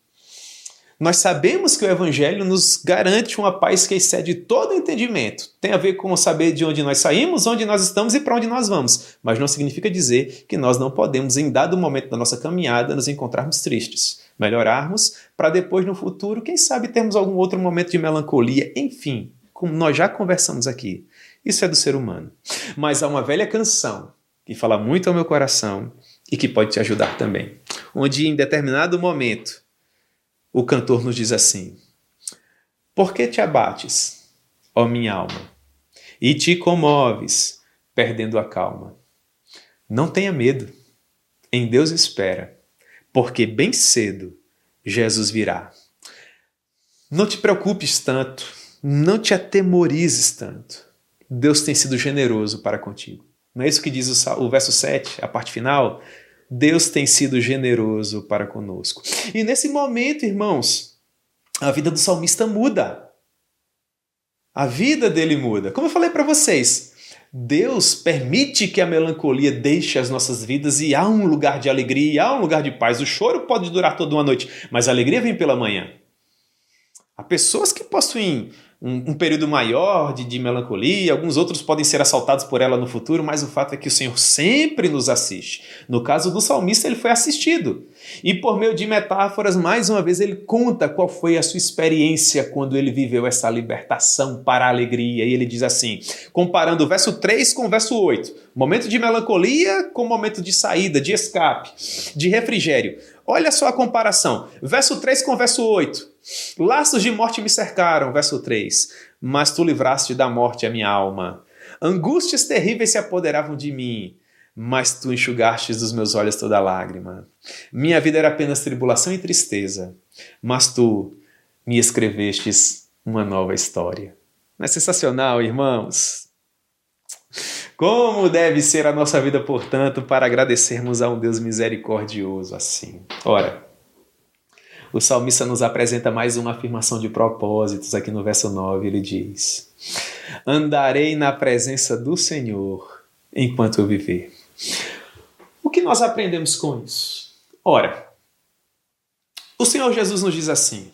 Nós sabemos que o Evangelho nos garante uma paz que excede todo entendimento. Tem a ver com saber de onde nós saímos, onde nós estamos e para onde nós vamos. Mas não significa dizer que nós não podemos, em dado momento da nossa caminhada, nos encontrarmos tristes, melhorarmos, para depois, no futuro, quem sabe, termos algum outro momento de melancolia. Enfim, como nós já conversamos aqui. Isso é do ser humano. Mas há uma velha canção que fala muito ao meu coração e que pode te ajudar também. Onde, em determinado momento, o cantor nos diz assim: Por que te abates, ó minha alma, e te comoves, perdendo a calma? Não tenha medo, em Deus espera, porque bem cedo Jesus virá. Não te preocupes tanto, não te atemorizes tanto. Deus tem sido generoso para contigo. Não é isso que diz o, verso 7, a parte final? Deus tem sido generoso para conosco. E nesse momento, irmãos, a vida do salmista muda. A vida dele muda. Como eu falei para vocês, Deus permite que a melancolia deixe as nossas vidas e há um lugar de alegria, há um lugar de paz. O choro pode durar toda uma noite, mas a alegria vem pela manhã. Há pessoas que possuem um, um, período maior de, de melancolia, alguns outros podem ser assaltados por ela no futuro, mas o fato é que o Senhor sempre nos assiste. No caso do salmista, ele foi assistido. E por meio de metáforas, mais uma vez, ele conta qual foi a sua experiência quando ele viveu essa libertação para a alegria. E ele diz assim, comparando o verso 3 com o verso 8: momento de melancolia com momento de saída, de escape, de refrigério. Olha só a comparação. Verso 3 com verso 8. Laços de morte me cercaram, verso 3. Mas tu livraste da morte a minha alma. Angústias terríveis se apoderavam de mim, mas tu enxugaste dos meus olhos toda lágrima. Minha vida era apenas tribulação e tristeza, mas tu me escrevestes uma nova história. Não é sensacional, irmãos? Como deve ser a nossa vida, portanto, para agradecermos a um Deus misericordioso assim? Ora, o salmista nos apresenta mais uma afirmação de propósitos aqui no verso 9. Ele diz: Andarei na presença do Senhor enquanto eu viver. O que nós aprendemos com isso? Ora, o Senhor Jesus nos diz assim: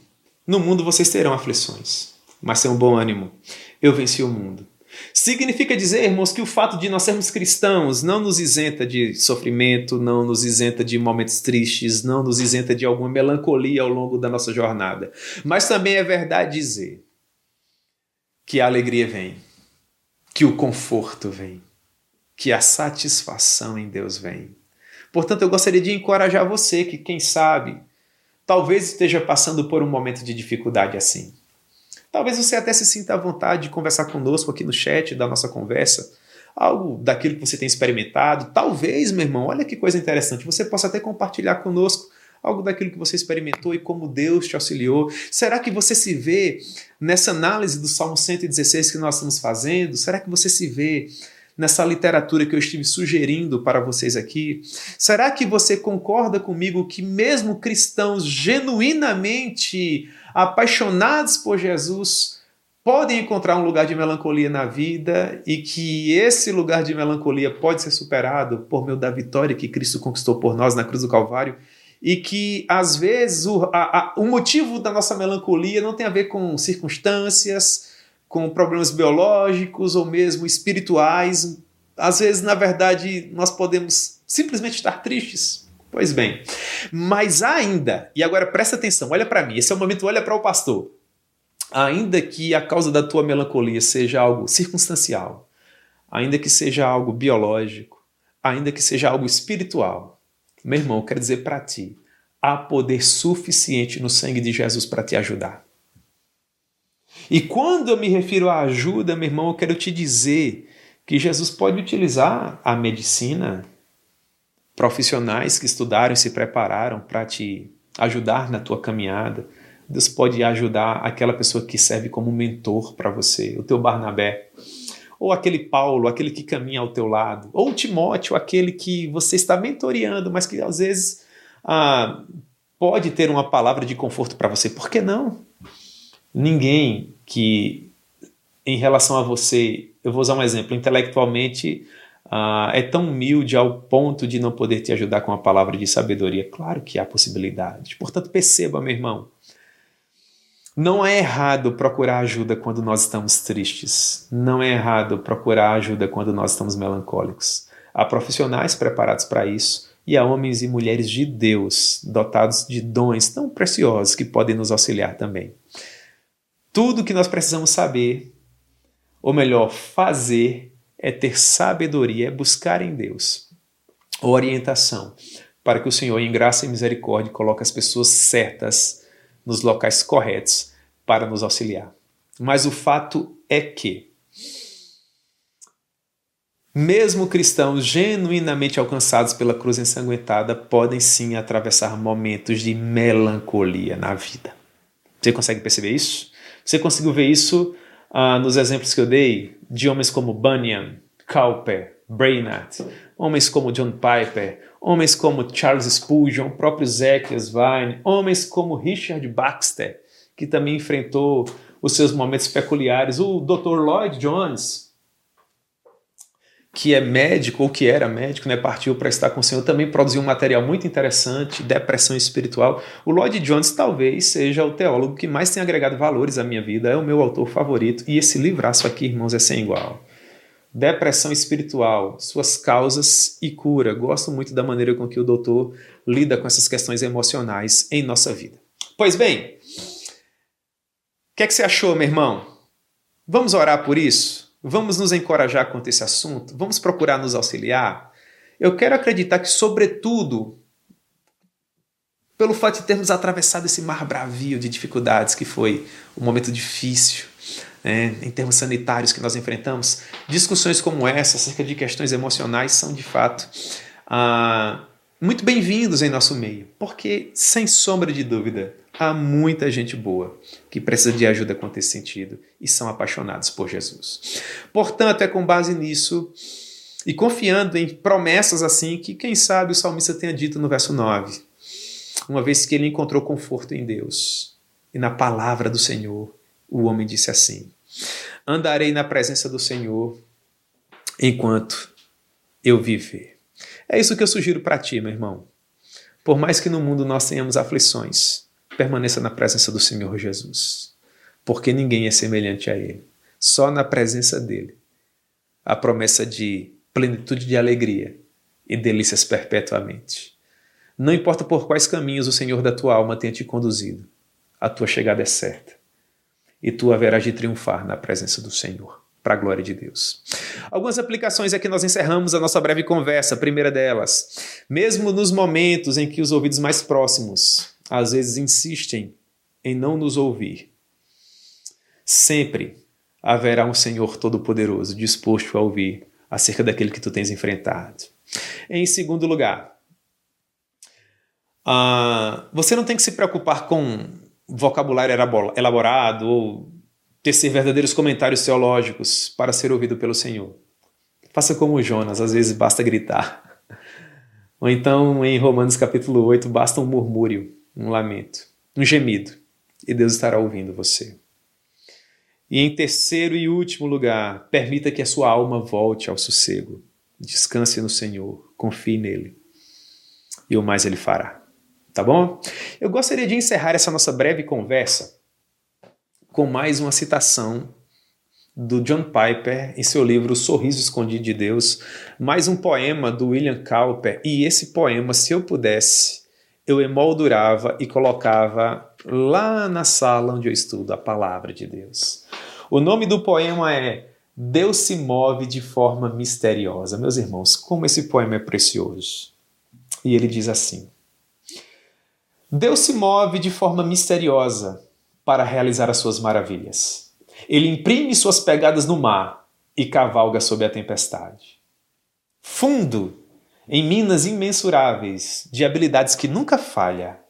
No mundo vocês terão aflições, mas tenham bom ânimo. Eu venci o mundo. Significa dizer, irmãos, que o fato de nós sermos cristãos não nos isenta de sofrimento, não nos isenta de momentos tristes, não nos isenta de alguma melancolia ao longo da nossa jornada. Mas também é verdade dizer que a alegria vem, que o conforto vem, que a satisfação em Deus vem. Portanto, eu gostaria de encorajar você que, quem sabe, talvez esteja passando por um momento de dificuldade assim. Talvez você até se sinta à vontade de conversar conosco aqui no chat da nossa conversa, algo daquilo que você tem experimentado. Talvez, meu irmão, olha que coisa interessante, você possa até compartilhar conosco algo daquilo que você experimentou e como Deus te auxiliou. Será que você se vê nessa análise do Salmo 116 que nós estamos fazendo? Será que você se vê nessa literatura que eu estive sugerindo para vocês aqui? Será que você concorda comigo que mesmo cristãos genuinamente apaixonados por Jesus, podem encontrar um lugar de melancolia na vida e que esse lugar de melancolia pode ser superado por meio da vitória que Cristo conquistou por nós na cruz do Calvário e que às vezes o, a, a, o motivo da nossa melancolia não tem a ver com circunstâncias, com problemas biológicos ou mesmo espirituais. Às vezes, na verdade, nós podemos simplesmente estar tristes Pois bem, mas ainda, e agora presta atenção, olha para mim, esse é o momento, olha para o pastor. Ainda que a causa da tua melancolia seja algo circunstancial, ainda que seja algo biológico, ainda que seja algo espiritual, meu irmão, quero dizer para ti, há poder suficiente no sangue de Jesus para te ajudar. E quando eu me refiro à ajuda, meu irmão, eu quero te dizer que Jesus pode utilizar a medicina, profissionais que estudaram e se prepararam para te ajudar na tua caminhada. Deus pode ajudar aquela pessoa que serve como mentor para você, o teu Barnabé, ou aquele Paulo, aquele que caminha ao teu lado, ou o Timóteo, aquele que você está mentoreando, mas que às vezes ah, pode ter uma palavra de conforto para você. Por que não? Ninguém que, em relação a você, eu vou usar um exemplo, intelectualmente uh, é tão humilde ao ponto de não poder te ajudar com a palavra de sabedoria. Claro que há possibilidade. Portanto, perceba, meu irmão, não é errado procurar ajuda quando nós estamos tristes. Não é errado procurar ajuda quando nós estamos melancólicos. Há profissionais preparados para isso e há homens e mulheres de Deus dotados de dons tão preciosos que podem nos auxiliar também. Tudo que nós precisamos saber, ou melhor, fazer, é ter sabedoria, é buscar em Deus orientação para que o Senhor, em graça e misericórdia, coloque as pessoas certas nos locais corretos para nos auxiliar. Mas o fato é que, mesmo cristãos genuinamente alcançados pela cruz ensanguentada podem sim atravessar momentos de melancolia na vida. Você consegue perceber isso? Você conseguiu ver isso ah, nos exemplos que eu dei de homens como Bunyan, Cowper, Brainerd, homens como John Piper, homens como Charles Spurgeon, o próprio Zekias Vine, homens como Richard Baxter, que também enfrentou os seus momentos peculiares, o Dr. Lloyd Jones, que é médico ou que era médico, né, partiu para estar com o Senhor, também produziu um material muito interessante, Depressão Espiritual. O Lloyd Jones talvez seja o teólogo que mais tem agregado valores à minha vida, é o meu autor favorito, e esse livraço aqui, irmãos, é sem igual. Depressão espiritual, suas causas e cura. Gosto muito da maneira com que o doutor lida com essas questões emocionais em nossa vida. Pois bem, o que, é que você achou, meu irmão? Vamos orar por isso? Vamos nos encorajar quanto a esse assunto? Vamos procurar nos auxiliar? Eu quero acreditar que, sobretudo, pelo fato de termos atravessado esse mar bravio de dificuldades que foi um momento difícil, né, em termos sanitários que nós enfrentamos, discussões como essa acerca de questões emocionais são de fato ah, muito bem-vindos em nosso meio, porque, sem sombra de dúvida, há muita gente boa que precisa de ajuda a esse sentido e são apaixonados por Jesus. Portanto, é com base nisso e confiando em promessas assim que, quem sabe, o salmista tenha dito no verso 9, uma vez que ele encontrou conforto em Deus e na palavra do Senhor, o homem disse assim: Andarei na presença do Senhor enquanto eu viver. É isso que eu sugiro para ti, meu irmão. Por mais que no mundo nós tenhamos aflições, permaneça na presença do Senhor Jesus, porque ninguém é semelhante a Ele. Só na presença dele. A promessa de plenitude de alegria e delícias perpetuamente. Não importa por quais caminhos o Senhor da tua alma tenha te conduzido, a tua chegada é certa. E tu haverás de triunfar na presença do Senhor, para a glória de Deus. Algumas aplicações aqui nós encerramos a nossa breve conversa. A primeira delas, mesmo nos momentos em que os ouvidos mais próximos às vezes insistem em não nos ouvir. Sempre haverá um Senhor Todo-Poderoso disposto a ouvir acerca daquele que tu tens enfrentado. Em segundo lugar, uh, você não tem que se preocupar com vocabulário elaborado ou tecer verdadeiros comentários teológicos para ser ouvido pelo Senhor. Faça como Jonas, às vezes basta gritar. Ou então, em Romanos capítulo 8, basta um murmúrio um lamento, um gemido, e Deus estará ouvindo você. E em terceiro e último lugar, permita que a sua alma volte ao sossego. Descanse no Senhor, confie nele, e o mais ele fará. Tá bom? Eu gostaria de encerrar essa nossa breve conversa com mais uma citação do John Piper em seu livro Sorriso Escondido de Deus, mais um poema do William Cowper, e esse poema, se eu pudesse, eu emoldurava e colocava lá na sala onde eu estudo a palavra de Deus. O nome do poema é Deus se move de forma misteriosa. Meus irmãos, como esse poema é precioso. E ele diz assim: Deus se move de forma misteriosa para realizar as suas maravilhas. Ele imprime suas pegadas no mar e cavalga sob a tempestade. Fundo em minas imensuráveis de habilidades que nunca falha.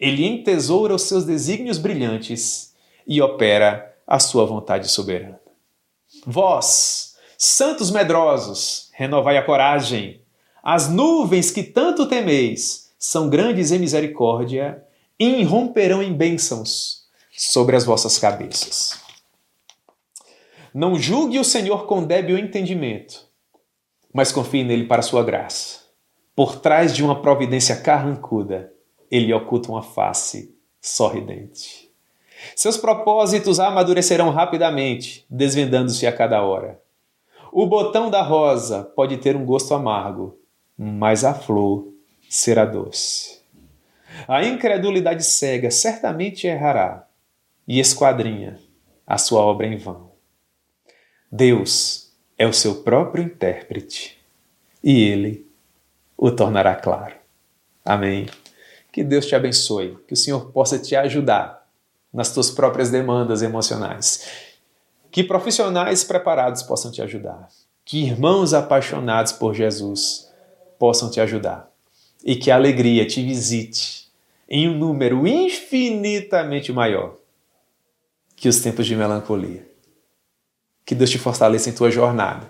Ele entesoura os seus desígnios brilhantes e opera a sua vontade soberana. Vós, santos medrosos, renovai a coragem. As nuvens que tanto temeis são grandes em misericórdia e irromperão em bênçãos sobre as vossas cabeças. Não julgue o Senhor com débil entendimento, mas confie nele para sua graça. Por trás de uma providência carrancuda, ele oculta uma face sorridente. Seus propósitos amadurecerão rapidamente, desvendando-se a cada hora. O botão da rosa pode ter um gosto amargo, mas a flor será doce. A incredulidade cega certamente errará e esquadrinha a sua obra em vão. Deus é o seu próprio intérprete e ele o tornará claro. Amém. Que Deus te abençoe, que o Senhor possa te ajudar nas tuas próprias demandas emocionais. Que profissionais preparados possam te ajudar. Que irmãos apaixonados por Jesus possam te ajudar. E que a alegria te visite em um número infinitamente maior que os tempos de melancolia. Que Deus te fortaleça em tua jornada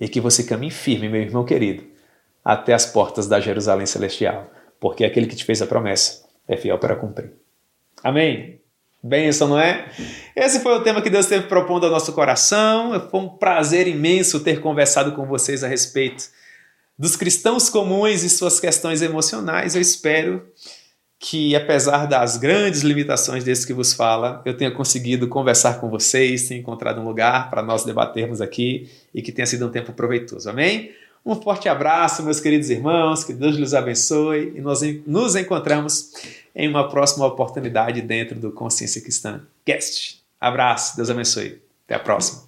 e que você caminhe firme, meu irmão querido, até as portas da Jerusalém Celestial, porque aquele que te fez a promessa é fiel para cumprir. Amém? Bênção, não é? Esse foi o tema que Deus esteve propondo ao nosso coração. Foi um prazer imenso ter conversado com vocês a respeito dos cristãos comuns e suas questões emocionais. Eu espero que, apesar das grandes limitações desse que vos fala, eu tenha conseguido conversar com vocês, tenha encontrado um lugar para nós debatermos aqui e que tenha sido um tempo proveitoso. Amém? Um forte abraço, meus queridos irmãos, que Deus lhes abençoe e nós nos encontramos em uma próxima oportunidade dentro do Consciência Cristã Cast. Abraço, Deus abençoe. Até a próxima.